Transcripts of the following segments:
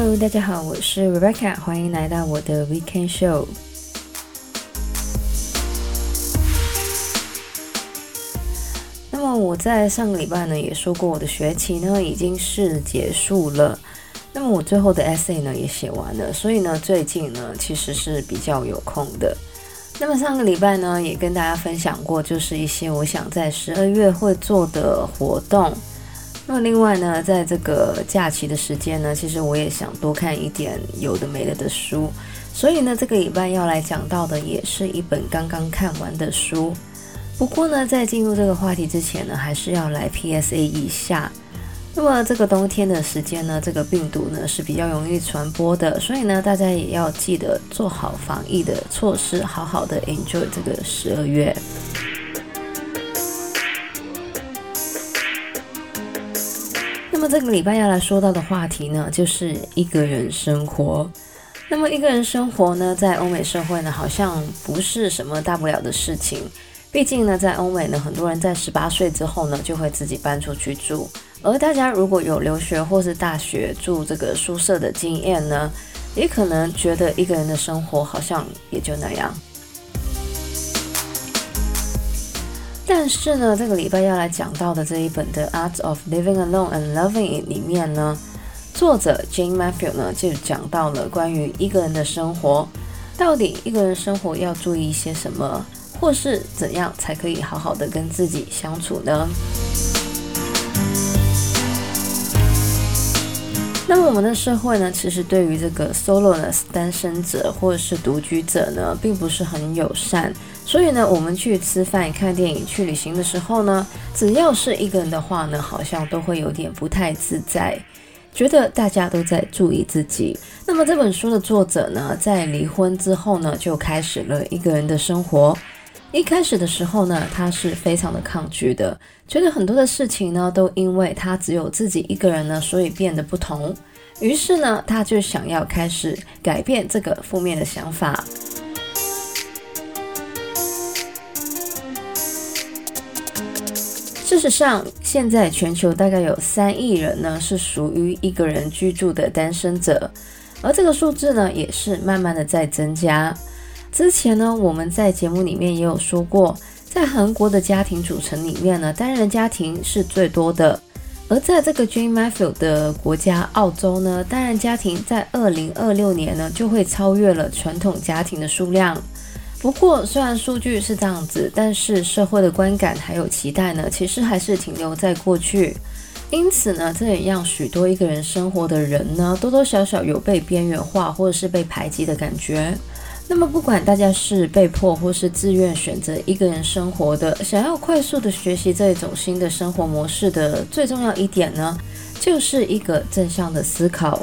Hello，大家好，我是 Rebecca，欢迎来到我的 Weekend Show。那么我在上个礼拜呢也说过，我的学期呢已经是结束了。那么我最后的 essay 呢也写完了，所以呢最近呢其实是比较有空的。那么上个礼拜呢也跟大家分享过，就是一些我想在十二月会做的活动。那另外呢，在这个假期的时间呢，其实我也想多看一点有的没的的书，所以呢，这个礼拜要来讲到的也是一本刚刚看完的书。不过呢，在进入这个话题之前呢，还是要来 PSA 一下。那么这个冬天的时间呢，这个病毒呢是比较容易传播的，所以呢，大家也要记得做好防疫的措施，好好的 enjoy 这个十二月。那么这个礼拜要来说到的话题呢，就是一个人生活。那么一个人生活呢，在欧美社会呢，好像不是什么大不了的事情。毕竟呢，在欧美呢，很多人在十八岁之后呢，就会自己搬出去住。而大家如果有留学或是大学住这个宿舍的经验呢，也可能觉得一个人的生活好像也就那样。但是呢，这个礼拜要来讲到的这一本的《Art of Living Alone and Loving It》里面呢，作者 Jane Matthew 呢就讲到了关于一个人的生活，到底一个人生活要注意一些什么，或是怎样才可以好好的跟自己相处呢？那么我们的社会呢，其实对于这个 soloness 单身者或者是独居者呢，并不是很友善。所以呢，我们去吃饭、看电影、去旅行的时候呢，只要是一个人的话呢，好像都会有点不太自在，觉得大家都在注意自己。那么这本书的作者呢，在离婚之后呢，就开始了一个人的生活。一开始的时候呢，他是非常的抗拒的，觉得很多的事情呢，都因为他只有自己一个人呢，所以变得不同。于是呢，他就想要开始改变这个负面的想法。事实上，现在全球大概有三亿人呢，是属于一个人居住的单身者，而这个数字呢，也是慢慢的在增加。之前呢，我们在节目里面也有说过，在韩国的家庭组成里面呢，单人家庭是最多的。而在这个 Jane Mathew 的国家澳洲呢，单人家庭在二零二六年呢，就会超越了传统家庭的数量。不过，虽然数据是这样子，但是社会的观感还有期待呢，其实还是停留在过去。因此呢，这也让许多一个人生活的人呢，多多少少有被边缘化或者是被排挤的感觉。那么，不管大家是被迫或是自愿选择一个人生活的，想要快速的学习这种新的生活模式的最重要一点呢，就是一个正向的思考。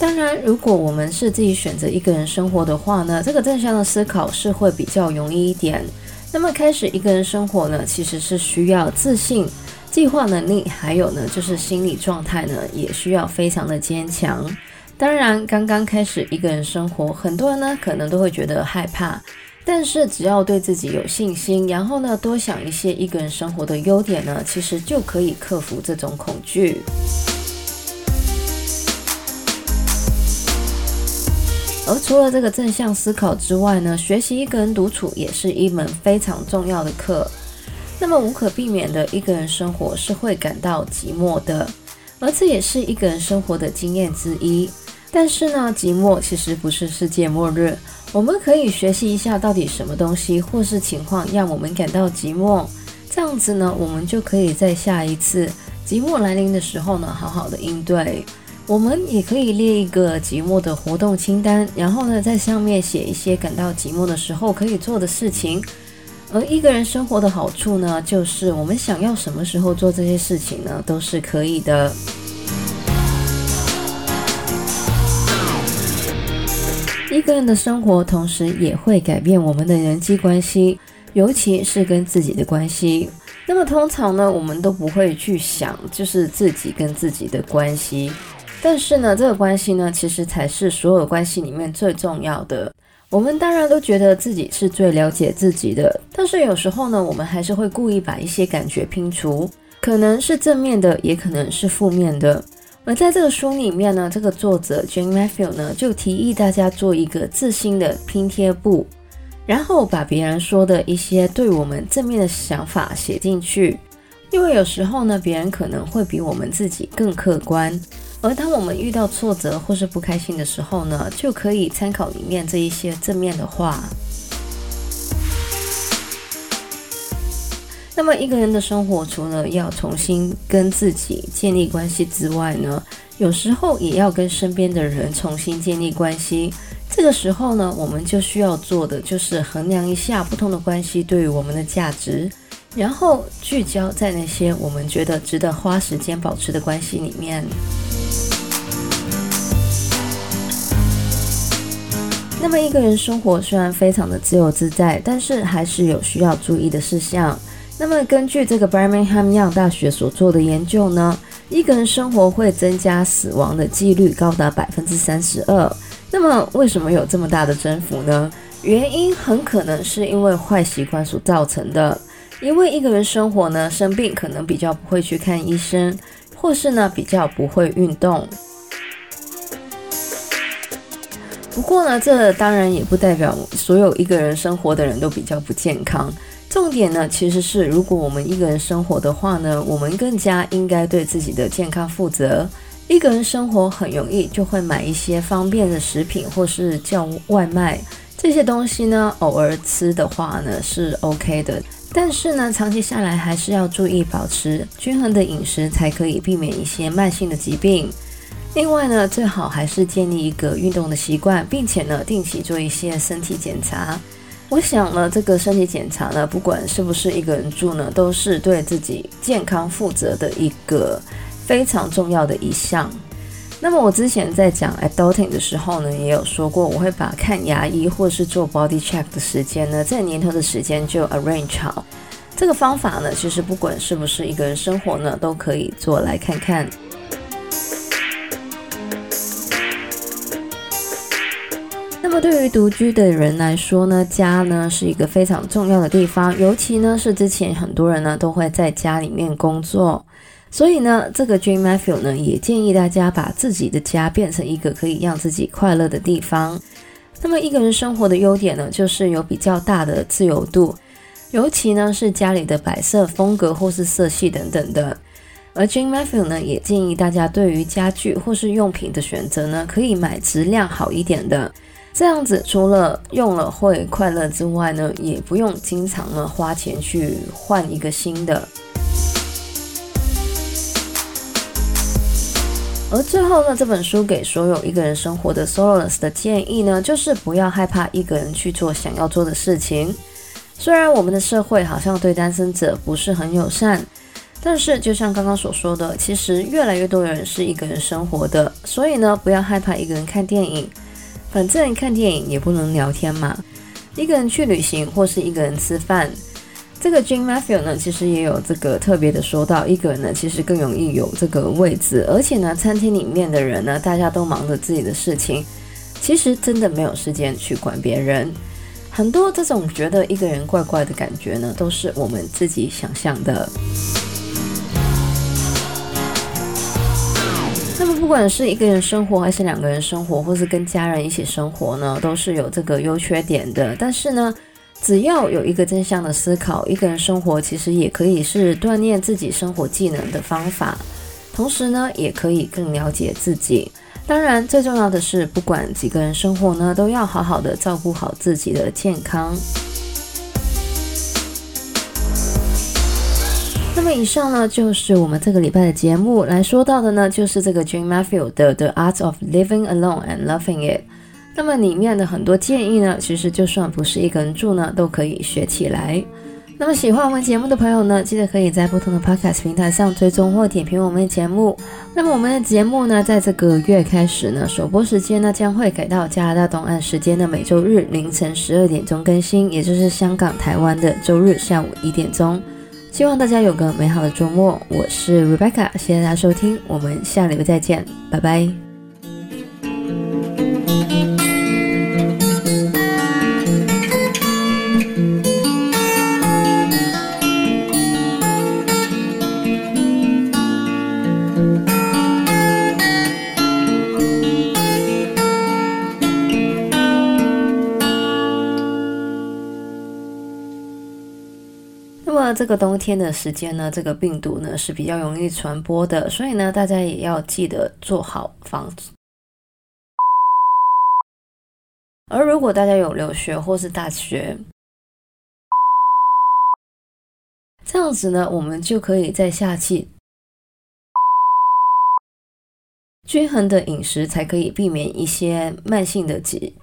当然，如果我们是自己选择一个人生活的话呢，这个正向的思考是会比较容易一点。那么，开始一个人生活呢，其实是需要自信、计划能力，还有呢，就是心理状态呢，也需要非常的坚强。当然，刚刚开始一个人生活，很多人呢可能都会觉得害怕。但是只要对自己有信心，然后呢多想一些一个人生活的优点呢，其实就可以克服这种恐惧。而除了这个正向思考之外呢，学习一个人独处也是一门非常重要的课。那么无可避免的一个人生活是会感到寂寞的，而这也是一个人生活的经验之一。但是呢，寂寞其实不是世界末日。我们可以学习一下，到底什么东西或是情况让我们感到寂寞。这样子呢，我们就可以在下一次寂寞来临的时候呢，好好的应对。我们也可以列一个寂寞的活动清单，然后呢，在上面写一些感到寂寞的时候可以做的事情。而一个人生活的好处呢，就是我们想要什么时候做这些事情呢，都是可以的。一个人的生活，同时也会改变我们的人际关系，尤其是跟自己的关系。那么通常呢，我们都不会去想，就是自己跟自己的关系。但是呢，这个关系呢，其实才是所有关系里面最重要的。我们当然都觉得自己是最了解自己的，但是有时候呢，我们还是会故意把一些感觉拼除，可能是正面的，也可能是负面的。而在这个书里面呢，这个作者 Jane Matthew 呢就提议大家做一个自信的拼贴簿，然后把别人说的一些对我们正面的想法写进去，因为有时候呢，别人可能会比我们自己更客观。而当我们遇到挫折或是不开心的时候呢，就可以参考里面这一些正面的话。那么一个人的生活，除了要重新跟自己建立关系之外呢，有时候也要跟身边的人重新建立关系。这个时候呢，我们就需要做的就是衡量一下不同的关系对于我们的价值，然后聚焦在那些我们觉得值得花时间保持的关系里面。那么一个人生活虽然非常的自由自在，但是还是有需要注意的事项。那么，根据这个 Birmingham Young 大学所做的研究呢，一个人生活会增加死亡的几率高达百分之三十二。那么，为什么有这么大的增幅呢？原因很可能是因为坏习惯所造成的。因为一个人生活呢，生病可能比较不会去看医生，或是呢比较不会运动。不过呢，这当然也不代表所有一个人生活的人都比较不健康。重点呢，其实是如果我们一个人生活的话呢，我们更加应该对自己的健康负责。一个人生活很容易就会买一些方便的食品，或是叫外卖这些东西呢，偶尔吃的话呢是 OK 的。但是呢，长期下来还是要注意保持均衡的饮食，才可以避免一些慢性的疾病。另外呢，最好还是建立一个运动的习惯，并且呢，定期做一些身体检查。我想呢，这个身体检查呢，不管是不是一个人住呢，都是对自己健康负责的一个非常重要的一项。那么我之前在讲 adulting 的时候呢，也有说过，我会把看牙医或是做 body check 的时间呢，在年头的时间就 arrange 好。这个方法呢，其实不管是不是一个人生活呢，都可以做来看看。那么对于独居的人来说呢，家呢是一个非常重要的地方，尤其呢是之前很多人呢都会在家里面工作，所以呢，这个 Jane Matthew 呢也建议大家把自己的家变成一个可以让自己快乐的地方。那么一个人生活的优点呢，就是有比较大的自由度，尤其呢是家里的摆设风格或是色系等等的。而 Jane Matthew 呢也建议大家对于家具或是用品的选择呢，可以买质量好一点的。这样子，除了用了会快乐之外呢，也不用经常呢花钱去换一个新的。而最后呢，这本书给所有一个人生活的 Soloist 的建议呢，就是不要害怕一个人去做想要做的事情。虽然我们的社会好像对单身者不是很友善，但是就像刚刚所说的，其实越来越多人是一个人生活的，所以呢，不要害怕一个人看电影。反正看电影也不能聊天嘛，一个人去旅行或是一个人吃饭，这个 Jane Mathew 呢，其实也有这个特别的说到，一个人呢其实更容易有这个位置，而且呢，餐厅里面的人呢，大家都忙着自己的事情，其实真的没有时间去管别人。很多这种觉得一个人怪怪的感觉呢，都是我们自己想象的。不管是一个人生活，还是两个人生活，或是跟家人一起生活呢，都是有这个优缺点的。但是呢，只要有一个正向的思考，一个人生活其实也可以是锻炼自己生活技能的方法，同时呢，也可以更了解自己。当然，最重要的是，不管几个人生活呢，都要好好的照顾好自己的健康。那么以上呢，就是我们这个礼拜的节目来说到的呢，就是这个 Jane Mathew 的《The Art of Living Alone and Loving It》。那么里面的很多建议呢，其实就算不是一个人住呢，都可以学起来。那么喜欢我们节目的朋友呢，记得可以在不同的 Podcast 平台上追踪或点评我们的节目。那么我们的节目呢，在这个月开始呢，首播时间呢将会改到加拿大东岸时间的每周日凌晨十二点钟更新，也就是香港、台湾的周日下午一点钟。希望大家有个美好的周末，我是 Rebecca，谢谢大家收听，我们下礼拜再见，拜拜。这个冬天的时间呢，这个病毒呢是比较容易传播的，所以呢，大家也要记得做好防。而如果大家有留学或是大学，这样子呢，我们就可以在夏季均衡的饮食，才可以避免一些慢性的疾